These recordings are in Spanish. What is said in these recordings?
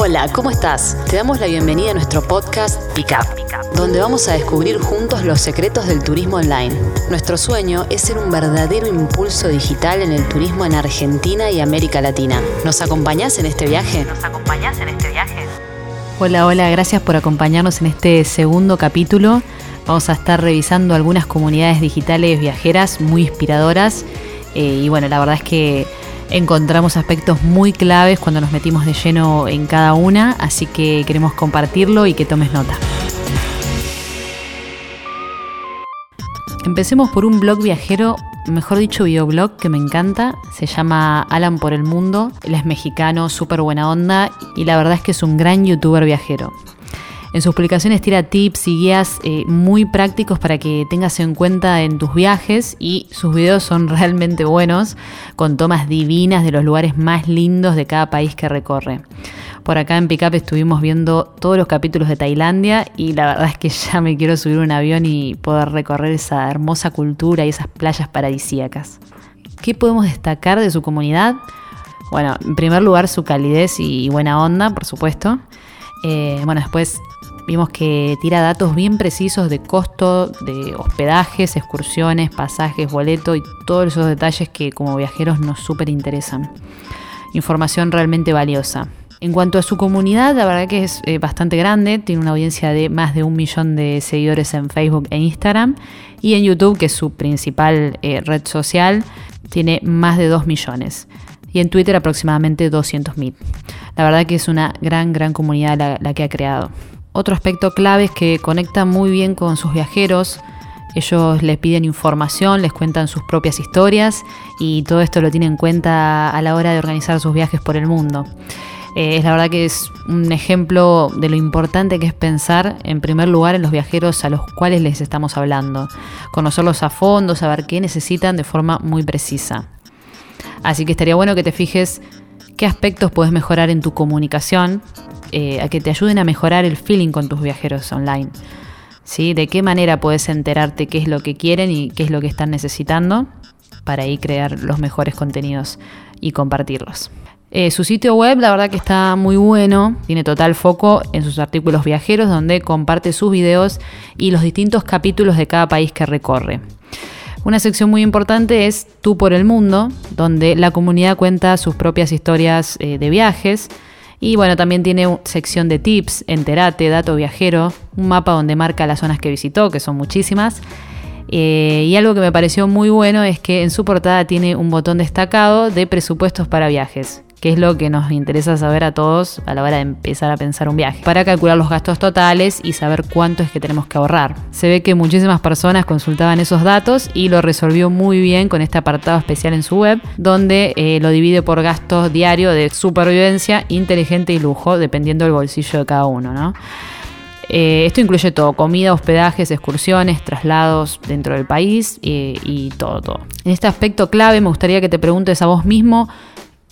Hola, ¿cómo estás? Te damos la bienvenida a nuestro podcast Pickup, donde vamos a descubrir juntos los secretos del turismo online. Nuestro sueño es ser un verdadero impulso digital en el turismo en Argentina y América Latina. ¿Nos acompañás en este viaje? ¿Nos acompañás en este viaje? Hola, hola, gracias por acompañarnos en este segundo capítulo. Vamos a estar revisando algunas comunidades digitales viajeras muy inspiradoras. Eh, y bueno, la verdad es que encontramos aspectos muy claves cuando nos metimos de lleno en cada una, así que queremos compartirlo y que tomes nota. Empecemos por un blog viajero, mejor dicho videoblog que me encanta, se llama Alan por el Mundo, él es mexicano, súper buena onda y la verdad es que es un gran youtuber viajero. En sus publicaciones tira tips y guías eh, muy prácticos para que tengas en cuenta en tus viajes y sus videos son realmente buenos, con tomas divinas de los lugares más lindos de cada país que recorre. Por acá en Pickup estuvimos viendo todos los capítulos de Tailandia y la verdad es que ya me quiero subir un avión y poder recorrer esa hermosa cultura y esas playas paradisíacas. ¿Qué podemos destacar de su comunidad? Bueno, en primer lugar su calidez y buena onda, por supuesto. Eh, bueno, después Vimos que tira datos bien precisos de costo, de hospedajes, excursiones, pasajes, boleto y todos esos detalles que como viajeros nos súper interesan. Información realmente valiosa. En cuanto a su comunidad, la verdad que es eh, bastante grande, tiene una audiencia de más de un millón de seguidores en Facebook e Instagram y en YouTube, que es su principal eh, red social, tiene más de 2 millones y en Twitter aproximadamente 200.000. La verdad que es una gran, gran comunidad la que ha creado. Otro aspecto clave es que conecta muy bien con sus viajeros. Ellos les piden información, les cuentan sus propias historias y todo esto lo tiene en cuenta a la hora de organizar sus viajes por el mundo. Eh, es la verdad que es un ejemplo de lo importante que es pensar en primer lugar en los viajeros a los cuales les estamos hablando, conocerlos a fondo, saber qué necesitan de forma muy precisa. Así que estaría bueno que te fijes qué aspectos puedes mejorar en tu comunicación, eh, a que te ayuden a mejorar el feeling con tus viajeros online. ¿Sí? ¿De qué manera puedes enterarte qué es lo que quieren y qué es lo que están necesitando para ahí crear los mejores contenidos y compartirlos? Eh, su sitio web, la verdad que está muy bueno, tiene total foco en sus artículos viajeros, donde comparte sus videos y los distintos capítulos de cada país que recorre. Una sección muy importante es Tú por el Mundo, donde la comunidad cuenta sus propias historias eh, de viajes, y bueno, también tiene sección de tips, enterate, dato viajero, un mapa donde marca las zonas que visitó, que son muchísimas. Eh, y algo que me pareció muy bueno es que en su portada tiene un botón destacado de presupuestos para viajes que es lo que nos interesa saber a todos a la hora de empezar a pensar un viaje, para calcular los gastos totales y saber cuánto es que tenemos que ahorrar. Se ve que muchísimas personas consultaban esos datos y lo resolvió muy bien con este apartado especial en su web, donde eh, lo divide por gastos diarios de supervivencia, inteligente y lujo, dependiendo del bolsillo de cada uno, ¿no? Eh, esto incluye todo, comida, hospedajes, excursiones, traslados dentro del país eh, y todo, todo. En este aspecto clave me gustaría que te preguntes a vos mismo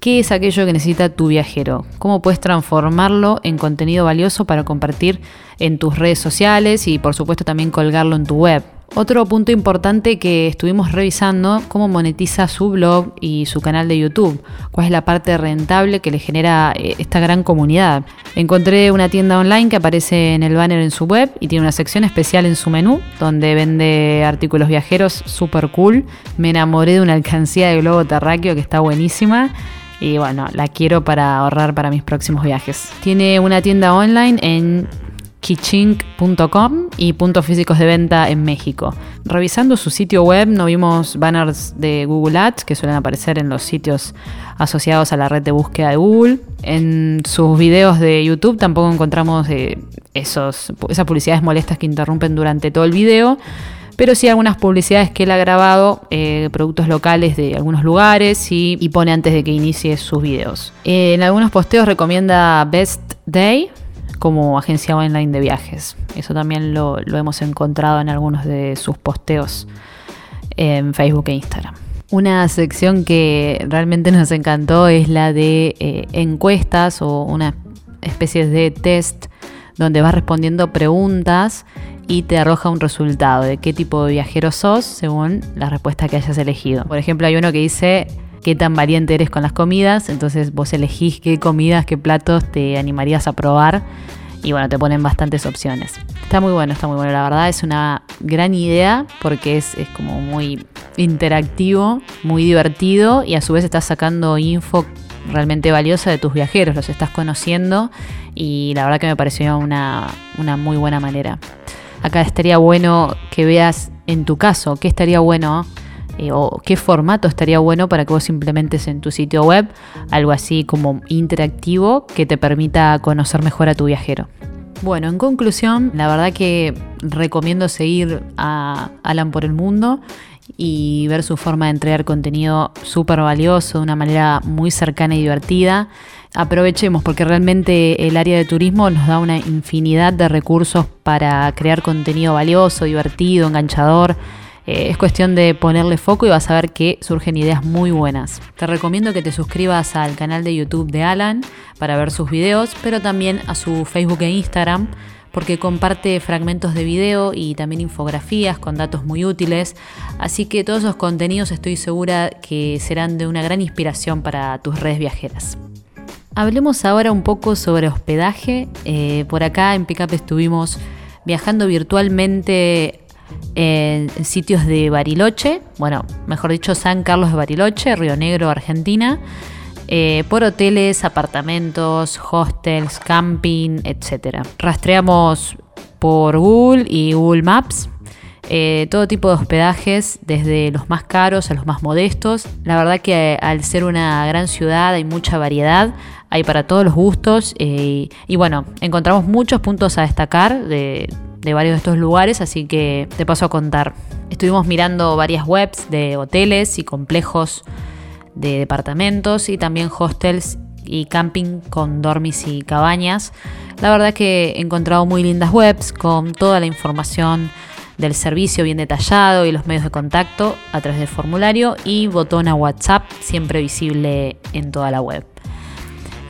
¿Qué es aquello que necesita tu viajero? ¿Cómo puedes transformarlo en contenido valioso para compartir en tus redes sociales y por supuesto también colgarlo en tu web? Otro punto importante que estuvimos revisando, cómo monetiza su blog y su canal de YouTube, cuál es la parte rentable que le genera eh, esta gran comunidad. Encontré una tienda online que aparece en el banner en su web y tiene una sección especial en su menú donde vende artículos viajeros super cool. Me enamoré de una alcancía de globo terráqueo que está buenísima y bueno, la quiero para ahorrar para mis próximos viajes. Tiene una tienda online en kichink.com y puntos físicos de venta en México. Revisando su sitio web no vimos banners de Google Ads que suelen aparecer en los sitios asociados a la red de búsqueda de Google. En sus videos de YouTube tampoco encontramos eh, esos, esas publicidades molestas que interrumpen durante todo el video pero sí algunas publicidades que él ha grabado, eh, productos locales de algunos lugares y, pone antes de que inicie sus videos. en algunos posteos recomienda Best Day como agencia online de viajes. Eso también lo, hemos encontrado en algunos de sus posteos en Facebook e Instagram. Una sección que realmente nos encantó es la de eh, encuestas o una especie de test donde vas respondiendo preguntas y te arroja un resultado de qué tipo de viajero sos según la respuesta que hayas elegido. Por ejemplo, hay uno que dice qué tan valiente eres con las comidas, entonces vos elegís qué comidas, qué platos te animarías a probar y bueno, te ponen bastantes opciones. Está muy bueno, está muy bueno, la verdad es una gran idea porque es, es como muy interactivo, muy divertido y a su vez estás sacando info realmente valiosa de tus viajeros, los estás conociendo y la verdad que me pareció una, una muy buena manera. Acá estaría bueno que veas en tu caso qué estaría bueno eh, o qué formato estaría bueno para que vos implementes en tu sitio web algo así como interactivo que te permita conocer mejor a tu viajero. Bueno, en conclusión, la verdad que recomiendo seguir a Alan por el mundo y ver su forma de entregar contenido súper valioso de una manera muy cercana y divertida. Aprovechemos porque realmente el área de turismo nos da una infinidad de recursos para crear contenido valioso, divertido, enganchador. Eh, es cuestión de ponerle foco y vas a ver que surgen ideas muy buenas. Te recomiendo que te suscribas al canal de YouTube de Alan para ver sus videos, pero también a su Facebook e Instagram porque comparte fragmentos de video y también infografías con datos muy útiles, así que todos esos contenidos estoy segura que serán de una gran inspiración para tus redes viajeras. Hablemos ahora un poco sobre hospedaje. Eh, por acá en Pickup estuvimos viajando virtualmente en sitios de Bariloche, bueno, mejor dicho, San Carlos de Bariloche, Río Negro, Argentina. Eh, por hoteles, apartamentos, hostels, camping, etc. Rastreamos por Google y Google Maps eh, todo tipo de hospedajes, desde los más caros a los más modestos. La verdad que al ser una gran ciudad hay mucha variedad, hay para todos los gustos eh, y bueno, encontramos muchos puntos a destacar de, varios de estos lugares, así que te paso a contar. Estuvimos mirando varias webs de hoteles y complejos de departamentos y también hostels y camping con dormis y cabañas. La verdad que he encontrado muy lindas webs con toda la información del servicio bien detallado y los medios de contacto a través del formulario y botón a WhatsApp siempre visible en toda la web.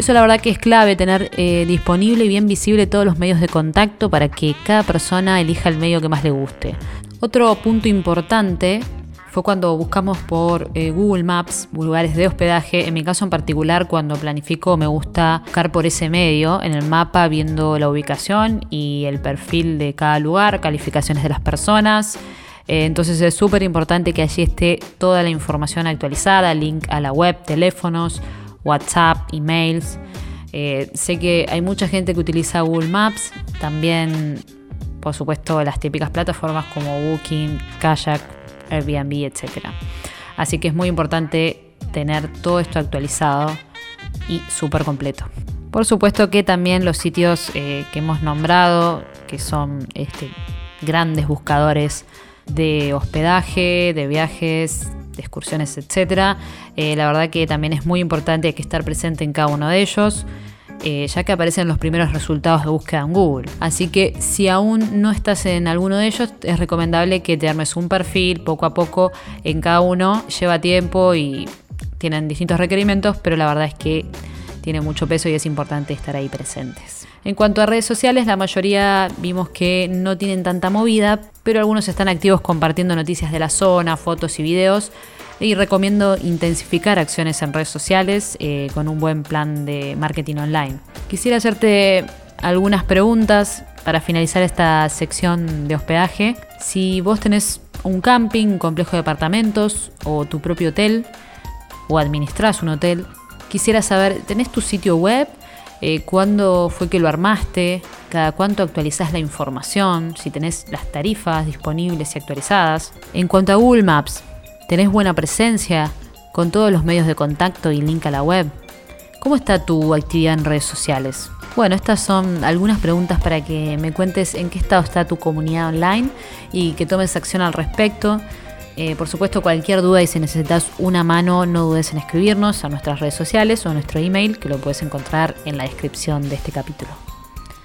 Eso la verdad que es clave, tener eh, disponible y bien visible todos los medios de contacto para que cada persona elija el medio que más le guste. Otro punto importante fue cuando buscamos por eh, Google Maps lugares de hospedaje. En mi caso en particular, cuando planifico, me gusta buscar por ese medio en el mapa, viendo la ubicación y el perfil de cada lugar, calificaciones de las personas. Eh, entonces es súper importante que allí esté toda la información actualizada, link a la web, teléfonos, WhatsApp, emails. Eh, sé que hay mucha gente que utiliza Google Maps, también por supuesto las típicas plataformas como Booking, Kayak, Airbnb, etc. Así que es muy importante tener todo esto actualizado y súper completo. Por supuesto que también los sitios eh, que hemos nombrado, que son este, grandes buscadores de hospedaje, de viajes, excursiones, etc. Eh, la verdad que también es muy importante que estar presente en cada uno de ellos. Eh, ya que aparecen los primeros resultados de búsqueda en Google. Así que si aún no estás en alguno de ellos, es recomendable que te armes un perfil poco a poco en cada uno. Lleva tiempo y tienen distintos requerimientos, pero la verdad es que tiene mucho peso y es importante estar ahí presentes. En cuanto a redes sociales, la mayoría vimos que no tienen tanta movida, pero algunos están activos compartiendo noticias de la zona, fotos y videos y recomiendo intensificar acciones en redes sociales eh, con un buen plan de marketing online. Quisiera hacerte algunas preguntas para finalizar esta sección de hospedaje. Si vos tenés un camping, complejo de departamentos o tu propio hotel o administras un hotel, quisiera saber, ¿tenés tu sitio web? Eh, ¿Cuándo fue que lo armaste? ¿Cada cuánto actualizás la información? Si tenés las tarifas disponibles y actualizadas. En cuanto a Google Maps, ¿Tenés buena presencia con todos los medios de contacto y link a la web? ¿Cómo está tu actividad en redes sociales? Bueno, estas son algunas preguntas para que me cuentes en qué estado está tu comunidad online y que tomes acción al respecto. Eh, por supuesto, cualquier duda y si necesitas una mano, no dudes en escribirnos a nuestras redes sociales o a nuestro email, que lo puedes encontrar en la descripción de este capítulo.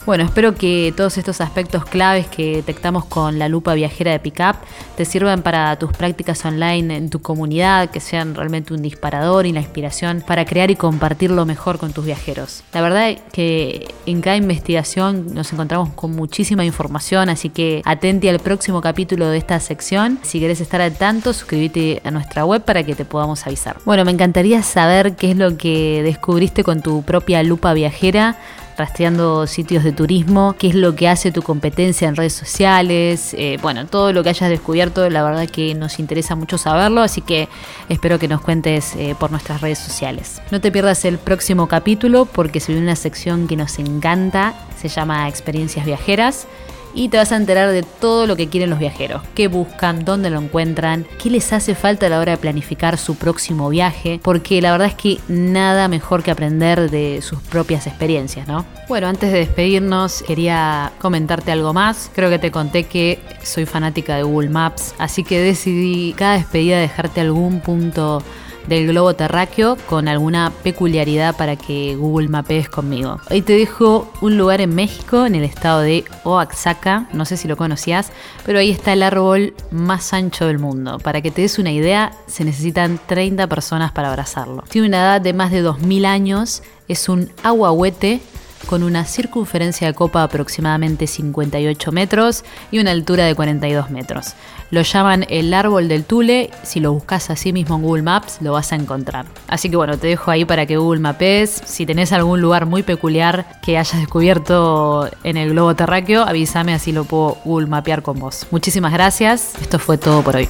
Bueno, espero que todos estos aspectos claves que detectamos con la lupa viajera de Pickup te sirvan para tus prácticas online en tu comunidad, que sean realmente un disparador y la inspiración para crear y compartir lo mejor con tus viajeros. La verdad es que en cada investigación nos encontramos con muchísima información, así que atente al próximo capítulo de esta sección. Si querés estar al tanto, suscríbete a nuestra web para que te podamos avisar. Bueno, me encantaría saber qué es lo que descubriste con tu propia lupa viajera rastreando sitios de turismo, qué es lo que hace tu competencia en redes sociales, eh, bueno, todo lo que hayas descubierto, la verdad que nos interesa mucho saberlo, así que espero que nos cuentes eh, por nuestras redes sociales. No te pierdas el próximo capítulo porque se viene una sección que nos encanta, se llama Experiencias Viajeras y te vas a enterar de todo lo que quieren los viajeros, qué buscan, dónde lo encuentran, qué les hace falta a la hora de planificar su próximo viaje, porque la verdad es que nada mejor que aprender de sus propias experiencias, ¿no? Bueno, antes de despedirnos, quería comentarte algo más. Creo que te conté que soy fanática de Google Maps, así que decidí cada despedida dejarte algún punto del globo terráqueo con alguna peculiaridad para que Google mapees conmigo. Hoy te dejo un lugar en México, en el estado de Oaxaca, no sé si lo conocías, pero ahí está el árbol más ancho del mundo. Para que te des una idea, se necesitan 30 personas para abrazarlo. Tiene una edad de más de 2000 años, es un aguahuete con una circunferencia de copa aproximadamente 58 metros y una altura de 42 metros. Lo llaman el árbol del Tule, si lo buscas así mismo en Google Maps lo vas a encontrar. Así que bueno, te dejo ahí para que Google mapes. Si tenés algún lugar muy peculiar que hayas descubierto en el globo terráqueo, avísame así lo puedo Google mapear con vos. Muchísimas gracias, esto fue todo por hoy.